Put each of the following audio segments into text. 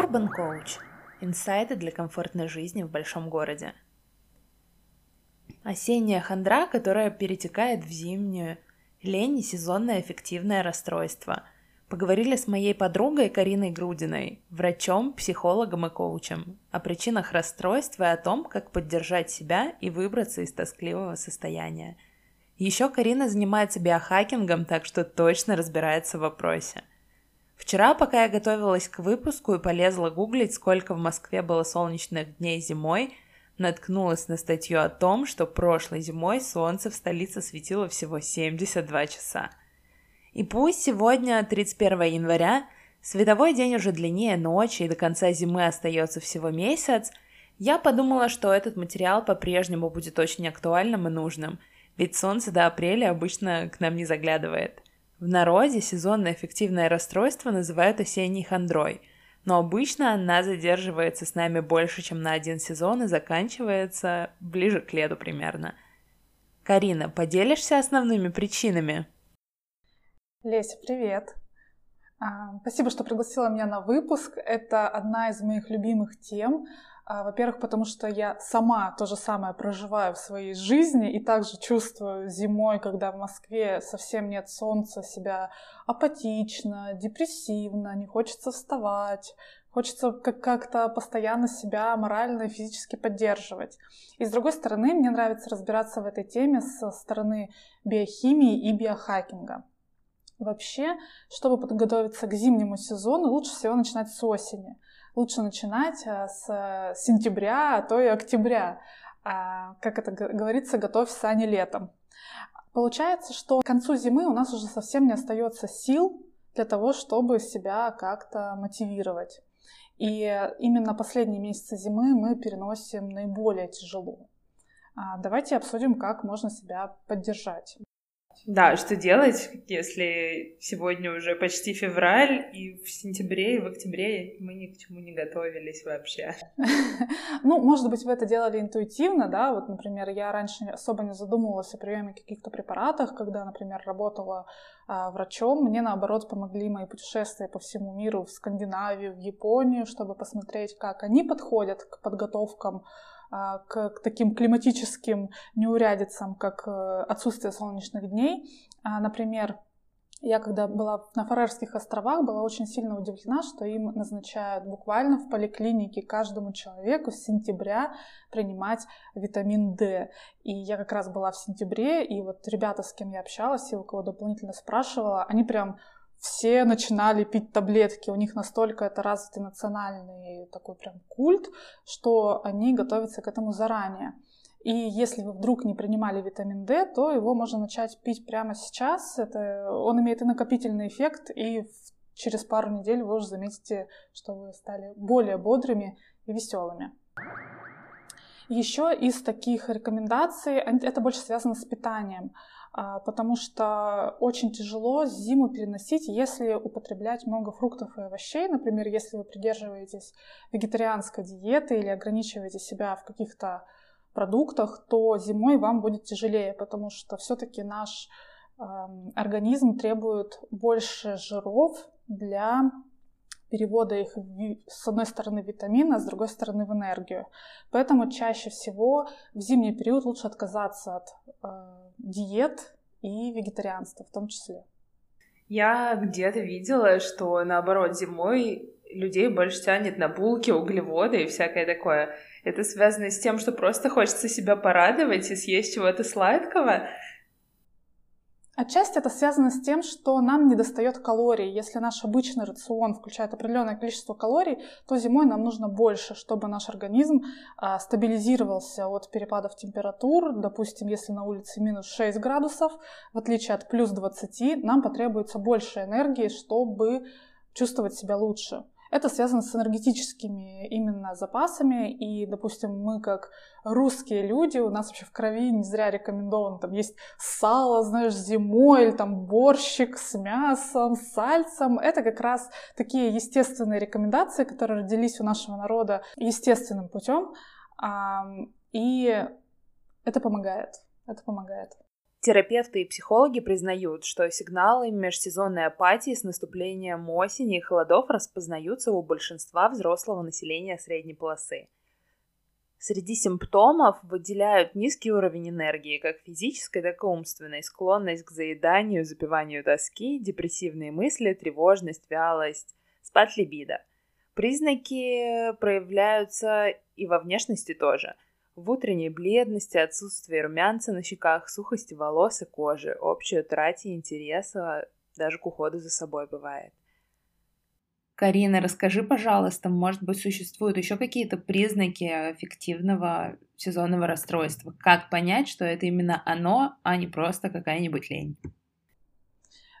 Urban Coach. Инсайты для комфортной жизни в большом городе. Осенняя хандра, которая перетекает в зимнюю. Лень и сезонное эффективное расстройство. Поговорили с моей подругой Кариной Грудиной, врачом, психологом и коучем, о причинах расстройства и о том, как поддержать себя и выбраться из тоскливого состояния. Еще Карина занимается биохакингом, так что точно разбирается в вопросе. Вчера, пока я готовилась к выпуску и полезла гуглить, сколько в Москве было солнечных дней зимой, наткнулась на статью о том, что прошлой зимой солнце в столице светило всего 72 часа. И пусть сегодня, 31 января, световой день уже длиннее ночи и до конца зимы остается всего месяц, я подумала, что этот материал по-прежнему будет очень актуальным и нужным, ведь солнце до апреля обычно к нам не заглядывает – в народе сезонное эффективное расстройство называют осенней хандрой, но обычно она задерживается с нами больше, чем на один сезон и заканчивается ближе к лету примерно. Карина, поделишься основными причинами? Леся, привет! А, спасибо, что пригласила меня на выпуск. Это одна из моих любимых тем. А, во-первых, потому что я сама то же самое проживаю в своей жизни и также чувствую зимой, когда в Москве совсем нет солнца, себя апатично, депрессивно, не хочется вставать, Хочется как-то постоянно себя морально и физически поддерживать. И с другой стороны, мне нравится разбираться в этой теме со стороны биохимии и биохакинга. Вообще, чтобы подготовиться к зимнему сезону, лучше всего начинать с осени лучше начинать э, с сентября, а то и октября. А, как это говорится, готовь сани летом. Получается, что к концу зимы у нас уже совсем не остается сил для того, чтобы себя как-то мотивировать. И именно последние месяцы зимы мы переносим наиболее тяжело. А, давайте обсудим, как можно себя поддержать. Да, что делать, если сегодня уже почти февраль, и в сентябре, и в октябре мы ни к чему не готовились вообще? Ну, может быть, вы это делали интуитивно, да, вот, например, я раньше особо не задумывалась о приеме каких-то препаратов, когда, например, работала а, врачом, мне, наоборот, помогли мои путешествия по всему миру, в Скандинавию, в Японию, чтобы посмотреть, как они подходят к подготовкам к, к таким климатическим неурядицам, как э, отсутствие солнечных дней. А, например, я когда была на Фарерских островах, была очень сильно удивлена, что им назначают буквально в поликлинике каждому человеку с сентября принимать витамин D. И я как раз была в сентябре, и вот ребята, с кем я общалась, и у кого дополнительно спрашивала, они прям все начинали пить таблетки. У них настолько это развитый национальный такой прям культ, что они готовятся к этому заранее. И если вы вдруг не принимали витамин D, то его можно начать пить прямо сейчас. Это, он имеет и накопительный эффект, и через пару недель вы уже заметите, что вы стали более бодрыми и веселыми. Еще из таких рекомендаций, это больше связано с питанием. А, потому что очень тяжело зиму переносить, если употреблять много фруктов и овощей. Например, если вы придерживаетесь вегетарианской диеты или ограничиваете себя в каких-то продуктах, то зимой вам будет тяжелее, потому что все-таки наш э, организм требует больше жиров для перевода их с одной стороны в витамины, а с другой стороны в энергию. Поэтому чаще всего в зимний период лучше отказаться от э, диет и вегетарианства в том числе. Я где-то видела, что наоборот зимой людей больше тянет на булки, углеводы и всякое такое. Это связано с тем, что просто хочется себя порадовать и съесть чего-то сладкого. Отчасти это связано с тем, что нам не достает калорий. Если наш обычный рацион включает определенное количество калорий, то зимой нам нужно больше, чтобы наш организм а, стабилизировался от перепадов температур. Допустим, если на улице минус 6 градусов, в отличие от плюс 20, нам потребуется больше энергии, чтобы чувствовать себя лучше. Это связано с энергетическими именно запасами. И, допустим, мы как русские люди, у нас вообще в крови не зря рекомендовано, там есть сало, знаешь, зимой, или там борщик с мясом, с сальцем. Это как раз такие естественные рекомендации, которые родились у нашего народа естественным путем. И это помогает. Это помогает. Терапевты и психологи признают, что сигналы межсезонной апатии с наступлением осени и холодов распознаются у большинства взрослого населения средней полосы. Среди симптомов выделяют низкий уровень энергии, как физической, так и умственной, склонность к заеданию, запиванию тоски, депрессивные мысли, тревожность, вялость, спад либидо. Признаки проявляются и во внешности тоже – в утренней бледности, отсутствии румянца на щеках, сухости волос и кожи, общей утрате интереса даже к уходу за собой бывает. Карина, расскажи, пожалуйста, может быть, существуют еще какие-то признаки эффективного сезонного расстройства? Как понять, что это именно оно, а не просто какая-нибудь лень?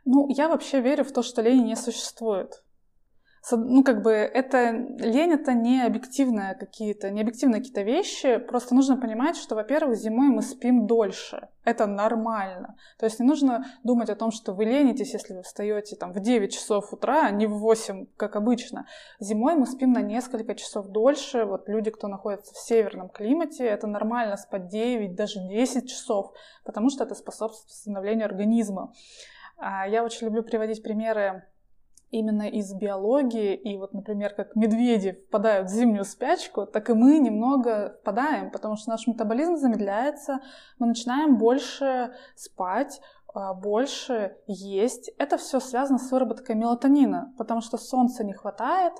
Ну, я вообще верю в то, что лень не существует ну, как бы, это лень это не объективные какие-то, не объективные какие-то вещи, просто нужно понимать, что, во-первых, зимой мы спим дольше, это нормально. То есть не нужно думать о том, что вы ленитесь, если вы встаете там в 9 часов утра, а не в 8, как обычно. Зимой мы спим на несколько часов дольше, вот люди, кто находится в северном климате, это нормально спать 9, даже 10 часов, потому что это способствует восстановлению организма. А, я очень люблю приводить примеры именно из биологии, и вот, например, как медведи впадают в зимнюю спячку, так и мы немного впадаем, потому что наш метаболизм замедляется, мы начинаем больше спать, а, больше есть. Это все связано с выработкой мелатонина, потому что солнца не хватает,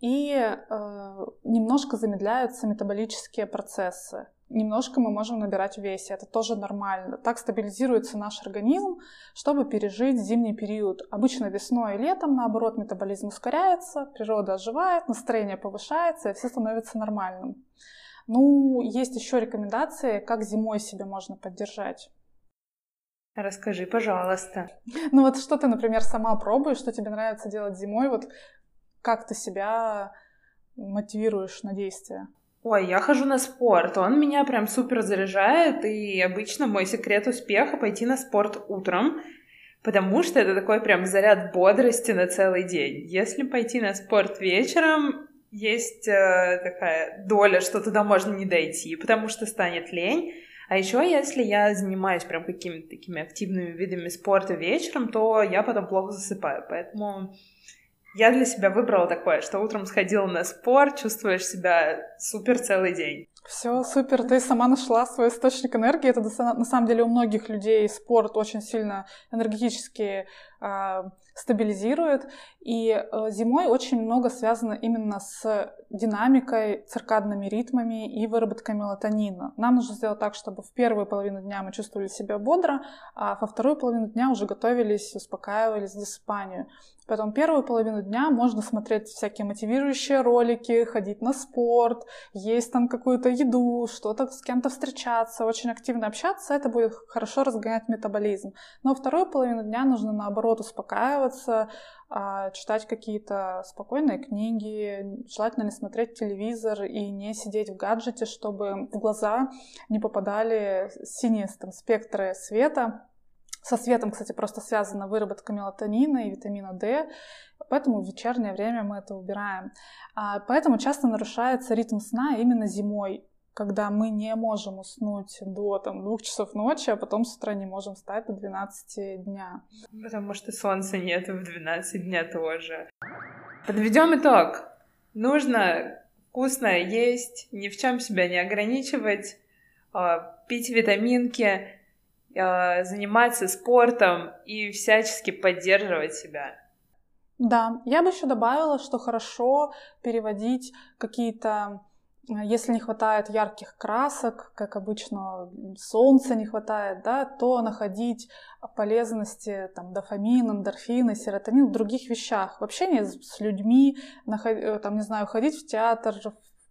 и э, немножко замедляются метаболические процессы немножко мы можем набирать в весе. Это тоже нормально. Так стабилизируется наш организм, чтобы пережить зимний период. Обычно весной и летом, наоборот, метаболизм ускоряется, природа оживает, настроение повышается, и все становится нормальным. Ну, есть еще рекомендации, как зимой себя можно поддержать. Расскажи, пожалуйста. Ну вот что ты, например, сама пробуешь, что тебе нравится делать зимой, вот как ты себя мотивируешь на действие? Ой, я хожу на спорт, он меня прям супер заряжает, и обычно мой секрет успеха — пойти на спорт утром, потому что это такой прям заряд бодрости на целый день. Если пойти на спорт вечером, есть э, такая доля, что туда можно не дойти, потому что станет лень. А еще, если я занимаюсь прям какими-то такими активными видами спорта вечером, то я потом плохо засыпаю. Поэтому я для себя выбрала такое, что утром сходила на спорт, чувствуешь себя супер целый день. Все, супер, ты сама нашла свой источник энергии. Это на самом деле у многих людей спорт очень сильно энергетически э, стабилизирует. И э, зимой очень много связано именно с динамикой, циркадными ритмами и выработкой мелатонина. Нам нужно сделать так, чтобы в первую половину дня мы чувствовали себя бодро, а во вторую половину дня уже готовились, успокаивались к засыпанию. Поэтому первую половину дня можно смотреть всякие мотивирующие ролики, ходить на спорт, есть там какую-то еду, что-то с кем-то встречаться, очень активно общаться, это будет хорошо разгонять метаболизм. Но вторую половину дня нужно наоборот успокаиваться, а, читать какие-то спокойные книги, желательно не смотреть телевизор и не сидеть в гаджете, чтобы в глаза не попадали синие там, спектры света. Со светом, кстати, просто связана выработка мелатонина и витамина D, поэтому в вечернее время мы это убираем. А, поэтому часто нарушается ритм сна именно зимой когда мы не можем уснуть до там, двух часов ночи, а потом с утра не можем встать до 12 дня. Потому что солнца нет в 12 дня тоже. Подведем итог. Нужно вкусно есть, ни в чем себя не ограничивать, а, пить витаминки, а, заниматься спортом и всячески поддерживать себя. Да, я бы еще добавила, что хорошо переводить какие-то а если не хватает ярких красок, как обычно солнца не хватает, да, то находить полезности, там, дофамин, эндорфины, серотонин в других вещах. В общении с людьми, э, там, не знаю, ходить в театр,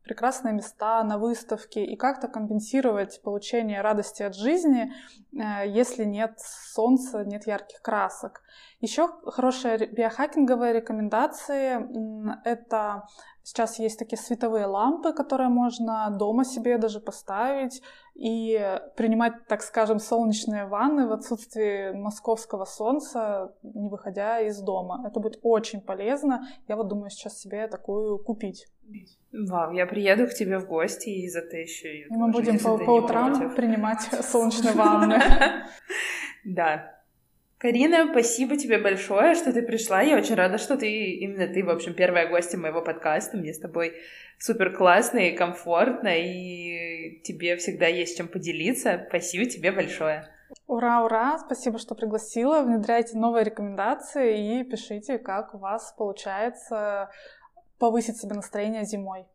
прекрасные места, на выставки и как-то компенсировать получение радости от жизни, э, если нет солнца, нет ярких красок. Еще хорошие биохакинговые рекомендации — это Сейчас есть такие световые лампы, которые можно дома себе даже поставить и принимать, так скажем, солнечные ванны в отсутствии московского солнца, не выходя из дома. Это будет очень полезно. Я вот думаю сейчас себе такую купить. Вау, я приеду к тебе в гости и затыщу. И мы будем по, по утрам принимать солнечные ванны. Да, Карина, спасибо тебе большое, что ты пришла. Я очень рада, что ты, именно ты, в общем, первая гостья моего подкаста. Мне с тобой супер классно и комфортно, и тебе всегда есть чем поделиться. Спасибо тебе большое. Ура, ура! Спасибо, что пригласила. Внедряйте новые рекомендации и пишите, как у вас получается повысить себе настроение зимой.